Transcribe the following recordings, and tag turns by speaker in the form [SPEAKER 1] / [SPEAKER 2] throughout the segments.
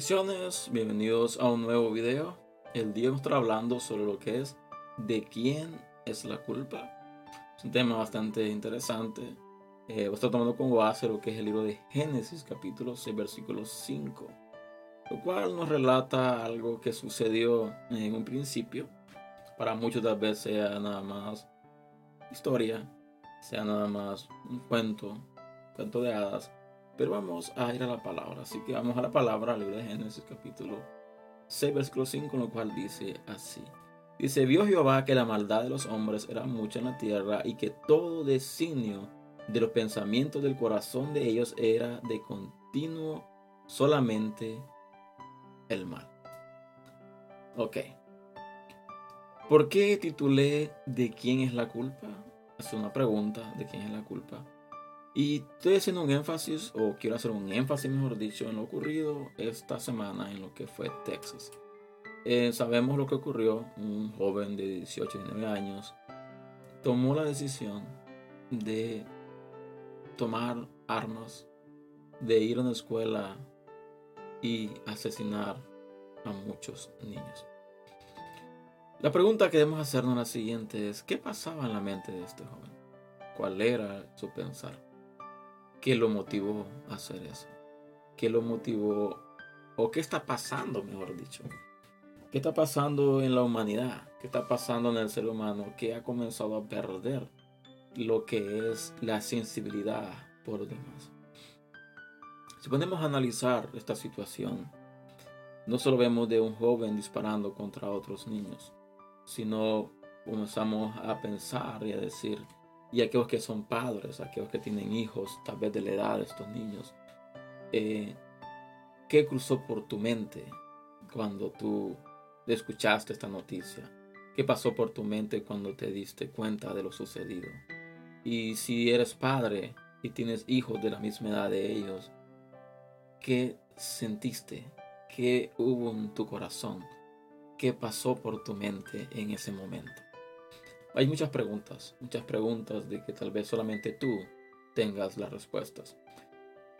[SPEAKER 1] Bendiciones, bienvenidos a un nuevo video. El día vamos a estar hablando sobre lo que es de quién es la culpa. Es un tema bastante interesante. Eh, voy a estar tomando como base lo que es el libro de Génesis, capítulo 6, versículo 5, lo cual nos relata algo que sucedió en un principio. Para muchos tal vez sea nada más historia, sea nada más un cuento, cuento de hadas pero vamos a ir a la palabra. Así que vamos a la palabra, libro de Génesis capítulo 6, versículo 5, lo cual dice así. Dice, vio Jehová que la maldad de los hombres era mucha en la tierra y que todo designio de los pensamientos del corazón de ellos era de continuo solamente el mal. Ok. ¿Por qué titulé ¿De quién es la culpa? Es una pregunta, ¿de quién es la culpa? Y estoy haciendo un énfasis, o quiero hacer un énfasis, mejor dicho, en lo ocurrido esta semana en lo que fue Texas. Eh, sabemos lo que ocurrió. Un joven de 18 y 19 años tomó la decisión de tomar armas, de ir a una escuela y asesinar a muchos niños. La pregunta que debemos hacernos la siguiente es, ¿qué pasaba en la mente de este joven? ¿Cuál era su pensar? ¿Qué lo motivó a hacer eso? ¿Qué lo motivó? ¿O qué está pasando, mejor dicho? ¿Qué está pasando en la humanidad? ¿Qué está pasando en el ser humano que ha comenzado a perder lo que es la sensibilidad por los demás? Si podemos analizar esta situación, no solo vemos de un joven disparando contra otros niños, sino comenzamos a pensar y a decir, y aquellos que son padres, aquellos que tienen hijos, tal vez de la edad de estos niños, eh, ¿qué cruzó por tu mente cuando tú escuchaste esta noticia? ¿Qué pasó por tu mente cuando te diste cuenta de lo sucedido? Y si eres padre y tienes hijos de la misma edad de ellos, ¿qué sentiste? ¿Qué hubo en tu corazón? ¿Qué pasó por tu mente en ese momento? Hay muchas preguntas, muchas preguntas de que tal vez solamente tú tengas las respuestas.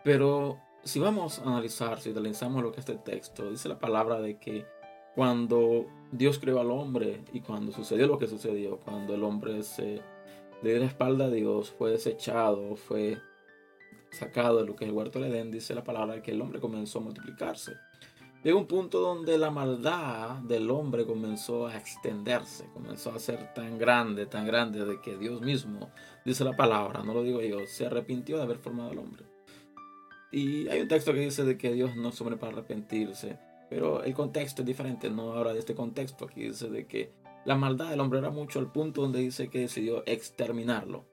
[SPEAKER 1] Pero si vamos a analizar, si analizamos lo que es este texto, dice la palabra de que cuando Dios creó al hombre y cuando sucedió lo que sucedió, cuando el hombre se le dio la espalda a Dios, fue desechado, fue sacado de lo que es el huerto del Edén, dice la palabra que el hombre comenzó a multiplicarse. Llegó un punto donde la maldad del hombre comenzó a extenderse, comenzó a ser tan grande, tan grande, de que Dios mismo, dice la palabra, no lo digo yo, se arrepintió de haber formado al hombre. Y hay un texto que dice de que Dios no es hombre para arrepentirse, pero el contexto es diferente, no ahora de este contexto, aquí dice de que la maldad del hombre era mucho al punto donde dice que decidió exterminarlo,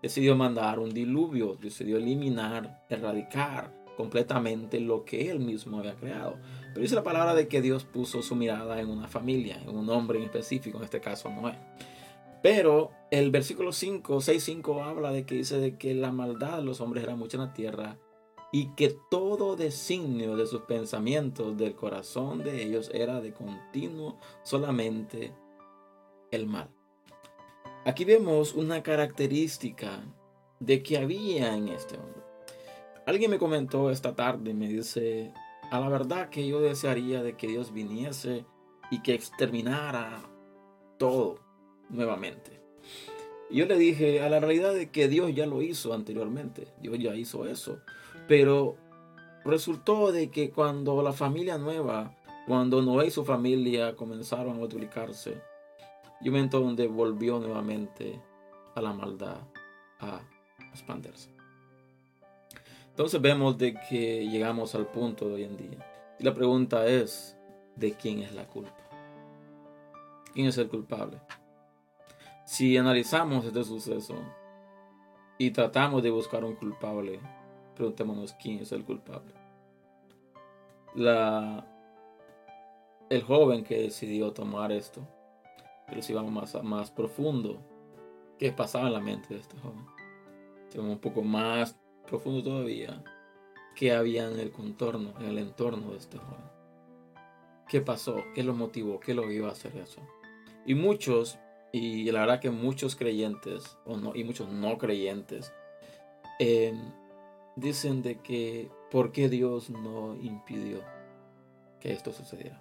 [SPEAKER 1] decidió mandar un diluvio, decidió eliminar, erradicar completamente lo que él mismo había creado. Pero dice la palabra de que Dios puso su mirada en una familia, en un hombre en específico, en este caso Noé. Pero el versículo 5, 6, 5 habla de que dice de que la maldad de los hombres era mucha en la tierra y que todo designio de sus pensamientos, del corazón de ellos, era de continuo solamente el mal. Aquí vemos una característica de que había en este hombre. Alguien me comentó esta tarde, me dice, a la verdad que yo desearía de que Dios viniese y que exterminara todo nuevamente. Yo le dije a la realidad de que Dios ya lo hizo anteriormente, Dios ya hizo eso, pero resultó de que cuando la familia nueva, cuando Noé y su familia comenzaron a multiplicarse, y un volvió nuevamente a la maldad a expandirse. Entonces vemos de que llegamos al punto de hoy en día. Y la pregunta es, ¿de quién es la culpa? ¿Quién es el culpable? Si analizamos este suceso y tratamos de buscar un culpable, preguntémonos quién es el culpable. La, el joven que decidió tomar esto, pero si vamos más, más profundo, ¿qué pasaba en la mente de este joven? Si vamos un poco más profundo todavía, qué había en el contorno, en el entorno de este joven. ¿Qué pasó? ¿Qué lo motivó? ¿Qué lo iba a hacer eso? Y muchos, y la verdad que muchos creyentes, o no, y muchos no creyentes, em, dicen de que ¿por qué Dios no impidió que esto sucediera.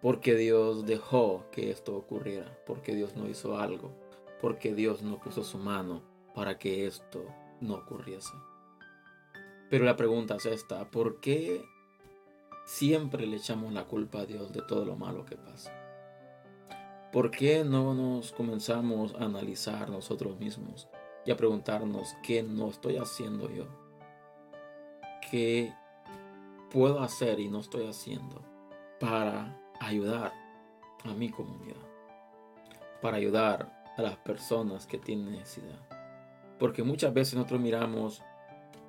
[SPEAKER 1] Porque Dios dejó que esto ocurriera. Porque Dios no hizo algo. Porque Dios no puso su mano para que esto no ocurriese. Pero la pregunta es esta. ¿Por qué siempre le echamos la culpa a Dios de todo lo malo que pasa? ¿Por qué no nos comenzamos a analizar nosotros mismos y a preguntarnos qué no estoy haciendo yo? ¿Qué puedo hacer y no estoy haciendo para ayudar a mi comunidad? Para ayudar a las personas que tienen necesidad. Porque muchas veces nosotros miramos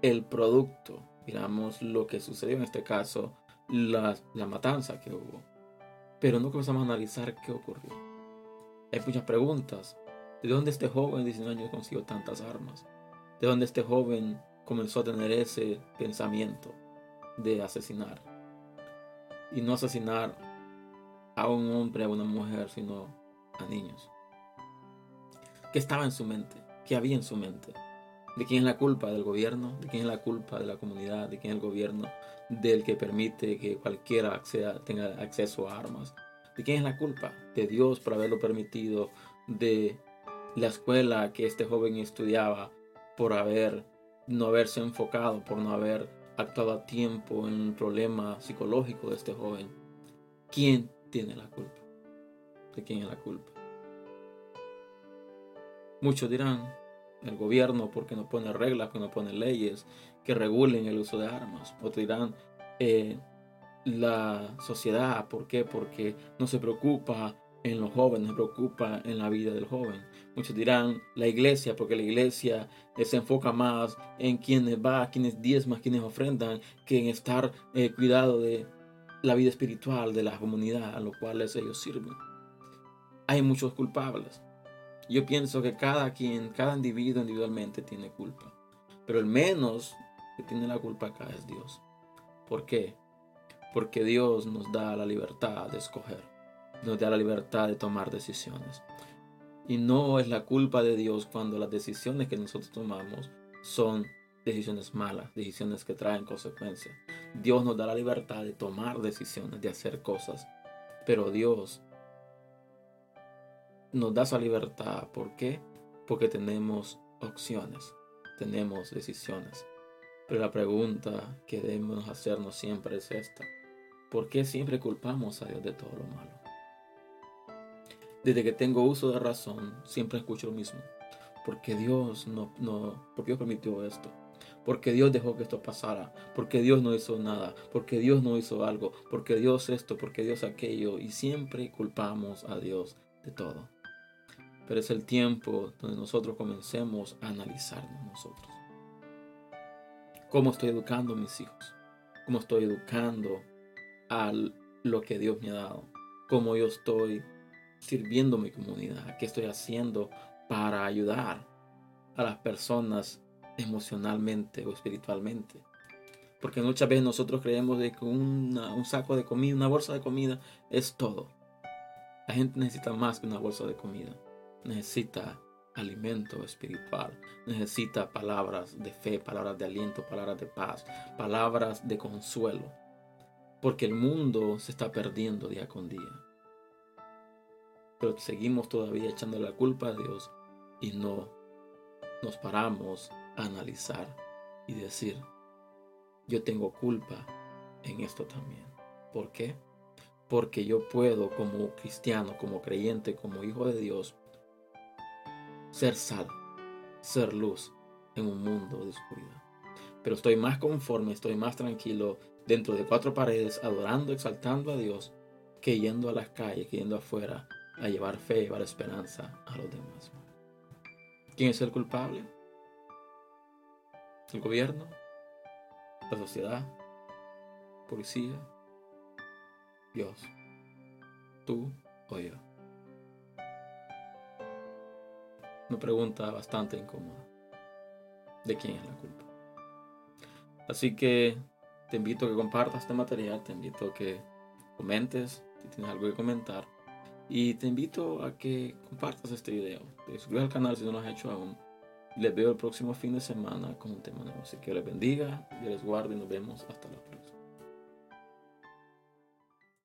[SPEAKER 1] el producto, miramos lo que sucedió en este caso, la, matanza que hubo. Pero no comenzamos a analizar qué ocurrió hay muchas preguntas. ¿De dónde este joven de 19 años consiguió tantas armas? ¿De dónde este joven comenzó a tener ese pensamiento de asesinar? Y no asesinar a un hombre, a una mujer, sino a niños. ¿Qué estaba en su mente? ¿Qué había en su mente? ¿De quién es la culpa? ¿Del gobierno? ¿De quién es la culpa de la comunidad? ¿De quién es el gobierno del que permite que cualquiera tenga acceso a armas? ¿De quién es la culpa? De Dios por haberlo permitido, de la escuela que este joven estudiaba, por haber no haberse enfocado, por no haber actuado a tiempo en el problema psicológico de este joven. ¿Quién tiene la culpa? ¿De quién es la culpa? Muchos dirán, el gobierno porque no pone reglas, que no pone leyes que regulen el uso de armas. Otros dirán, eh, la sociedad. Porque no se preocupa en los jóvenes, se preocupa en la vida del joven. Muchos dirán la iglesia, porque la iglesia se enfoca más en quienes va, quienes diezman, quienes ofrendan, que en estar eh, cuidado de la vida espiritual de la comunidad a lo cual ellos sirven. Hay muchos culpables. Yo pienso que cada quien, cada individuo individualmente tiene culpa. Pero el menos que tiene la culpa acá es Dios. ¿Por qué? porque Dios nos da la libertad de escoger, nos da la libertad de tomar decisiones. Y no es la culpa de Dios cuando las decisiones que nosotros tomamos son decisiones malas, decisiones que traen consecuencias. Dios nos da la libertad de tomar decisiones, de hacer cosas. Pero Dios nos da esa libertad. ¿Por qué? Porque tenemos opciones, tenemos decisiones. Pero la pregunta que debemos hacernos siempre es esta. ¿Por qué siempre culpamos a Dios de todo lo malo? Desde que tengo uso de razón, siempre escucho lo mismo. Porque Dios no, no, porque Dios permitió esto. Porque Dios dejó que esto pasara. Porque Dios no hizo nada. Porque Dios no hizo algo. Porque Dios esto. Porque Dios aquello. Y siempre culpamos a Dios de todo. Pero es el tiempo donde nosotros comencemos a analizarnos nosotros. ¿Cómo estoy educando a mis hijos? ¿Cómo estoy educando a lo que Dios me ha dado, cómo yo estoy sirviendo mi comunidad, qué estoy haciendo para ayudar a las personas emocionalmente o espiritualmente. Porque muchas veces nosotros creemos de que un saco de comida, una bolsa de comida es todo. La gente necesita más que una bolsa de comida. Necesita alimento espiritual. Necesita palabras de fe, palabras de aliento, palabras de paz, palabras de consuelo porque el mundo se está perdiendo día con día. Pero seguimos todavía echando la culpa a Dios y no nos paramos a analizar y decir, yo tengo culpa en esto también. ¿Por qué? Porque yo puedo como cristiano, como creyente, como hijo de Dios, ser sal, ser luz en un mundo de oscuridad. Pero estoy más conforme, estoy más tranquilo dentro de cuatro paredes, adorando, exaltando a Dios, que yendo a las calles, que yendo afuera a llevar fe, llevar esperanza a los demás. ¿Quién es el culpable? ¿El gobierno? ¿La sociedad? ¿Policía? Dios. ¿Tú o yo? Una pregunta bastante incómoda. ¿De quién es la culpa? Así que te invito a que compartas este material, te invito a que comentes si tienes algo que comentar y te invito a que compartas este video. Te suscribas al canal si no lo has hecho aún. Les veo el próximo fin de semana con un tema nuevo. Así que les bendiga, Dios les guarde y nos vemos hasta la próxima.